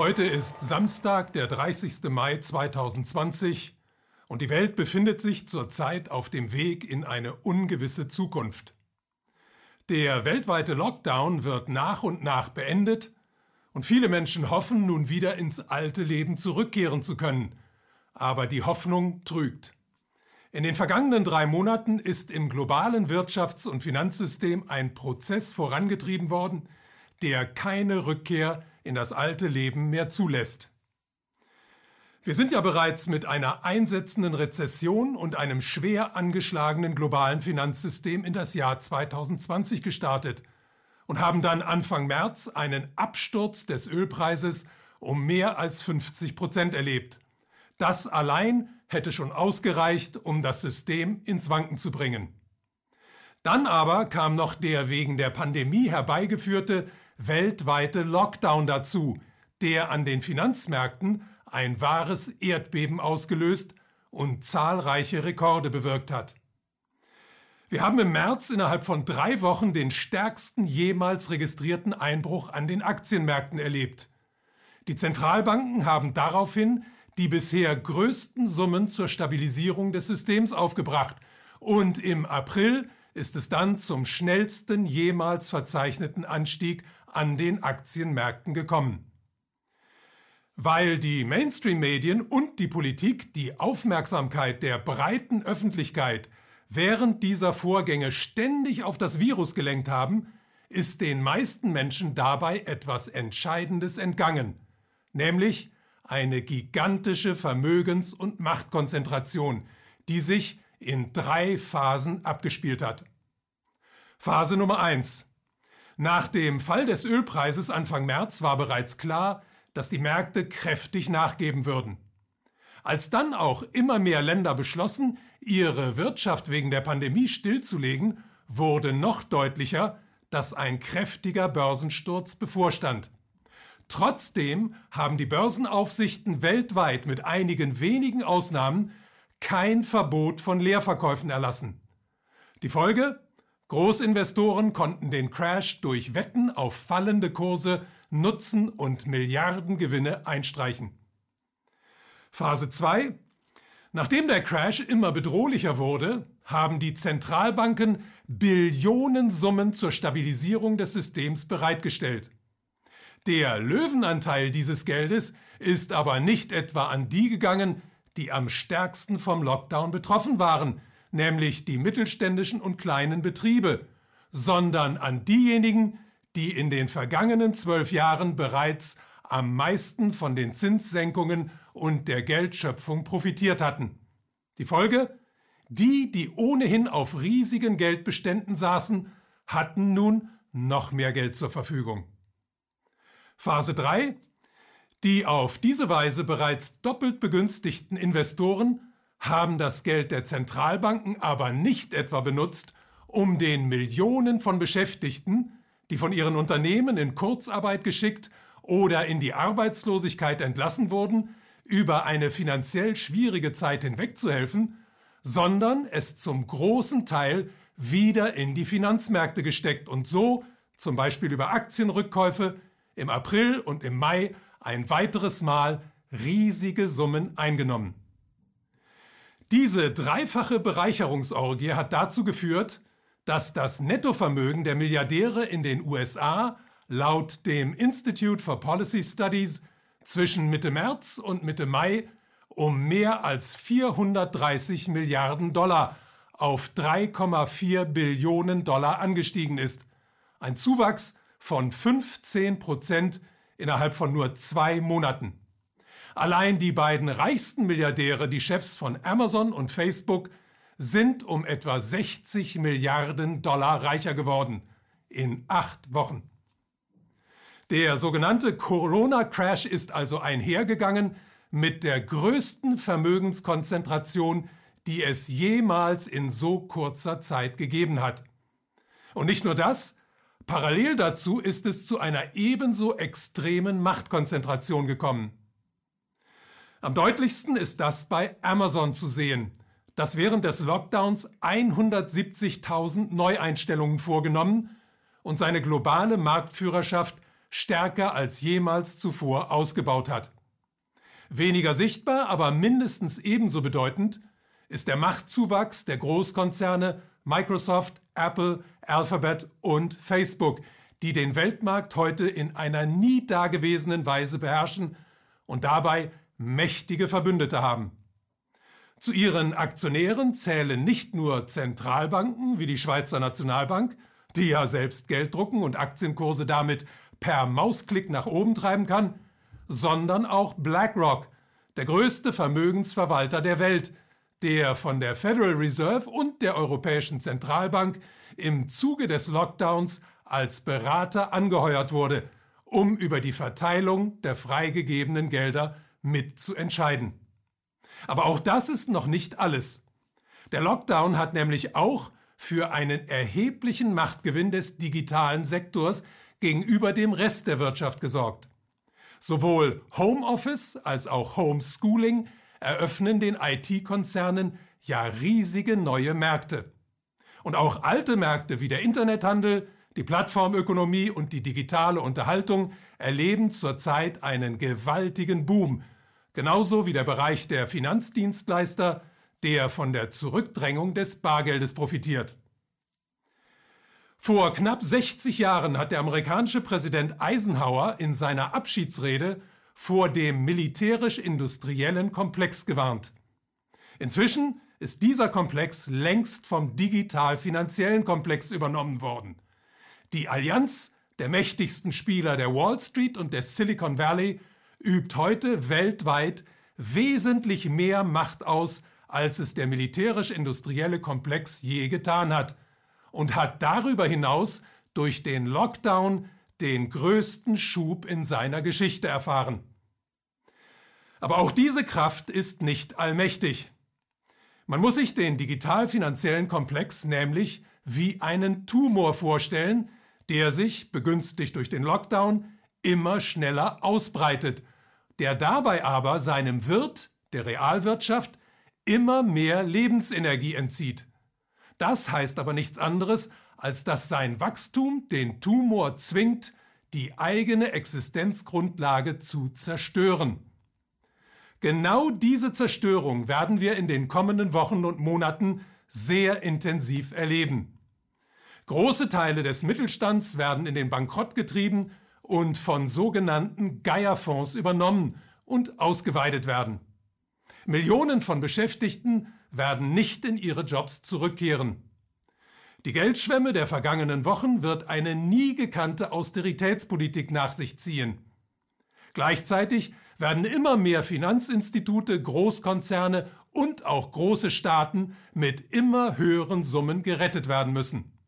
Heute ist Samstag, der 30. Mai 2020 und die Welt befindet sich zurzeit auf dem Weg in eine ungewisse Zukunft. Der weltweite Lockdown wird nach und nach beendet und viele Menschen hoffen, nun wieder ins alte Leben zurückkehren zu können. Aber die Hoffnung trügt. In den vergangenen drei Monaten ist im globalen Wirtschafts- und Finanzsystem ein Prozess vorangetrieben worden, der keine Rückkehr in das alte Leben mehr zulässt. Wir sind ja bereits mit einer einsetzenden Rezession und einem schwer angeschlagenen globalen Finanzsystem in das Jahr 2020 gestartet und haben dann Anfang März einen Absturz des Ölpreises um mehr als 50 Prozent erlebt. Das allein hätte schon ausgereicht, um das System ins Wanken zu bringen. Dann aber kam noch der wegen der Pandemie herbeigeführte weltweite Lockdown dazu, der an den Finanzmärkten ein wahres Erdbeben ausgelöst und zahlreiche Rekorde bewirkt hat. Wir haben im März innerhalb von drei Wochen den stärksten jemals registrierten Einbruch an den Aktienmärkten erlebt. Die Zentralbanken haben daraufhin die bisher größten Summen zur Stabilisierung des Systems aufgebracht und im April ist es dann zum schnellsten jemals verzeichneten Anstieg an den Aktienmärkten gekommen. Weil die Mainstream-Medien und die Politik die Aufmerksamkeit der breiten Öffentlichkeit während dieser Vorgänge ständig auf das Virus gelenkt haben, ist den meisten Menschen dabei etwas Entscheidendes entgangen, nämlich eine gigantische Vermögens- und Machtkonzentration, die sich in drei Phasen abgespielt hat. Phase Nummer eins: Nach dem Fall des Ölpreises Anfang März war bereits klar, dass die Märkte kräftig nachgeben würden. Als dann auch immer mehr Länder beschlossen, ihre Wirtschaft wegen der Pandemie stillzulegen, wurde noch deutlicher, dass ein kräftiger Börsensturz bevorstand. Trotzdem haben die Börsenaufsichten weltweit mit einigen wenigen Ausnahmen kein Verbot von Leerverkäufen erlassen. Die Folge? Großinvestoren konnten den Crash durch Wetten auf fallende Kurse nutzen und Milliardengewinne einstreichen. Phase 2. Nachdem der Crash immer bedrohlicher wurde, haben die Zentralbanken Billionensummen zur Stabilisierung des Systems bereitgestellt. Der Löwenanteil dieses Geldes ist aber nicht etwa an die gegangen, die am stärksten vom Lockdown betroffen waren, nämlich die mittelständischen und kleinen Betriebe, sondern an diejenigen, die in den vergangenen zwölf Jahren bereits am meisten von den Zinssenkungen und der Geldschöpfung profitiert hatten. Die Folge? Die, die ohnehin auf riesigen Geldbeständen saßen, hatten nun noch mehr Geld zur Verfügung. Phase 3. Die auf diese Weise bereits doppelt begünstigten Investoren haben das Geld der Zentralbanken aber nicht etwa benutzt, um den Millionen von Beschäftigten, die von ihren Unternehmen in Kurzarbeit geschickt oder in die Arbeitslosigkeit entlassen wurden, über eine finanziell schwierige Zeit hinwegzuhelfen, sondern es zum großen Teil wieder in die Finanzmärkte gesteckt und so, zum Beispiel über Aktienrückkäufe, im April und im Mai ein weiteres Mal riesige Summen eingenommen. Diese dreifache Bereicherungsorgie hat dazu geführt, dass das Nettovermögen der Milliardäre in den USA laut dem Institute for Policy Studies zwischen Mitte März und Mitte Mai um mehr als 430 Milliarden Dollar auf 3,4 Billionen Dollar angestiegen ist. Ein Zuwachs von 15 Prozent innerhalb von nur zwei Monaten. Allein die beiden reichsten Milliardäre, die Chefs von Amazon und Facebook, sind um etwa 60 Milliarden Dollar reicher geworden in acht Wochen. Der sogenannte Corona-Crash ist also einhergegangen mit der größten Vermögenskonzentration, die es jemals in so kurzer Zeit gegeben hat. Und nicht nur das, parallel dazu ist es zu einer ebenso extremen Machtkonzentration gekommen. Am deutlichsten ist das bei Amazon zu sehen, das während des Lockdowns 170.000 Neueinstellungen vorgenommen und seine globale Marktführerschaft stärker als jemals zuvor ausgebaut hat. Weniger sichtbar, aber mindestens ebenso bedeutend ist der Machtzuwachs der Großkonzerne Microsoft, Apple, Alphabet und Facebook, die den Weltmarkt heute in einer nie dagewesenen Weise beherrschen und dabei mächtige Verbündete haben. Zu ihren Aktionären zählen nicht nur Zentralbanken wie die Schweizer Nationalbank, die ja selbst Geld drucken und Aktienkurse damit per Mausklick nach oben treiben kann, sondern auch BlackRock, der größte Vermögensverwalter der Welt, der von der Federal Reserve und der Europäischen Zentralbank im Zuge des Lockdowns als Berater angeheuert wurde, um über die Verteilung der freigegebenen Gelder mitzuentscheiden. Aber auch das ist noch nicht alles. Der Lockdown hat nämlich auch für einen erheblichen Machtgewinn des digitalen Sektors gegenüber dem Rest der Wirtschaft gesorgt. Sowohl Homeoffice als auch Homeschooling eröffnen den IT-Konzernen ja riesige neue Märkte. Und auch alte Märkte wie der Internethandel, die Plattformökonomie und die digitale Unterhaltung erleben zurzeit einen gewaltigen Boom, genauso wie der Bereich der Finanzdienstleister, der von der Zurückdrängung des Bargeldes profitiert. Vor knapp 60 Jahren hat der amerikanische Präsident Eisenhower in seiner Abschiedsrede vor dem militärisch-industriellen Komplex gewarnt. Inzwischen ist dieser Komplex längst vom digital-finanziellen Komplex übernommen worden. Die Allianz der mächtigsten Spieler der Wall Street und des Silicon Valley übt heute weltweit wesentlich mehr Macht aus, als es der militärisch-industrielle Komplex je getan hat und hat darüber hinaus durch den Lockdown den größten Schub in seiner Geschichte erfahren. Aber auch diese Kraft ist nicht allmächtig. Man muss sich den digital-finanziellen Komplex nämlich wie einen Tumor vorstellen, der sich, begünstigt durch den Lockdown, immer schneller ausbreitet, der dabei aber seinem Wirt, der Realwirtschaft, immer mehr Lebensenergie entzieht. Das heißt aber nichts anderes, als dass sein Wachstum den Tumor zwingt, die eigene Existenzgrundlage zu zerstören. Genau diese Zerstörung werden wir in den kommenden Wochen und Monaten sehr intensiv erleben. Große Teile des Mittelstands werden in den Bankrott getrieben und von sogenannten Geierfonds übernommen und ausgeweitet werden. Millionen von Beschäftigten werden nicht in ihre Jobs zurückkehren. Die Geldschwemme der vergangenen Wochen wird eine nie gekannte Austeritätspolitik nach sich ziehen. Gleichzeitig werden immer mehr Finanzinstitute, Großkonzerne und auch große Staaten mit immer höheren Summen gerettet werden müssen.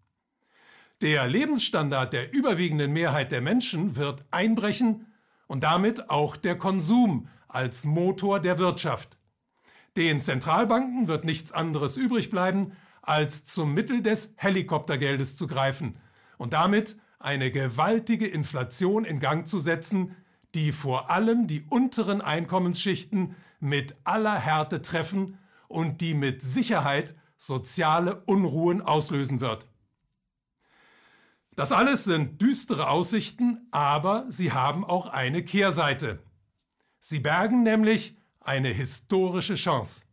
Der Lebensstandard der überwiegenden Mehrheit der Menschen wird einbrechen und damit auch der Konsum als Motor der Wirtschaft. Den Zentralbanken wird nichts anderes übrig bleiben, als zum Mittel des Helikoptergeldes zu greifen und damit eine gewaltige Inflation in Gang zu setzen, die vor allem die unteren Einkommensschichten mit aller Härte treffen und die mit Sicherheit soziale Unruhen auslösen wird. Das alles sind düstere Aussichten, aber sie haben auch eine Kehrseite. Sie bergen nämlich eine historische Chance.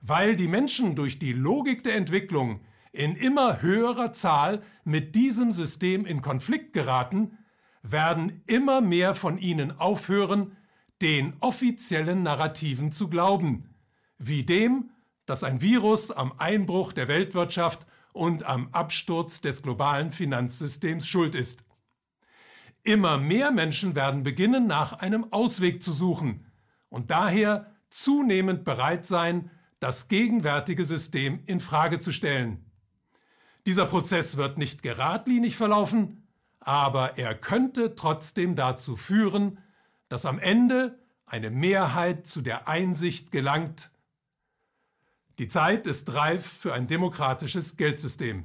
Weil die Menschen durch die Logik der Entwicklung in immer höherer Zahl mit diesem System in Konflikt geraten, werden immer mehr von ihnen aufhören, den offiziellen Narrativen zu glauben, wie dem, dass ein Virus am Einbruch der Weltwirtschaft und am Absturz des globalen Finanzsystems schuld ist. Immer mehr Menschen werden beginnen, nach einem Ausweg zu suchen und daher zunehmend bereit sein, das gegenwärtige System in Frage zu stellen. Dieser Prozess wird nicht geradlinig verlaufen, aber er könnte trotzdem dazu führen, dass am Ende eine Mehrheit zu der Einsicht gelangt, die Zeit ist reif für ein demokratisches Geldsystem.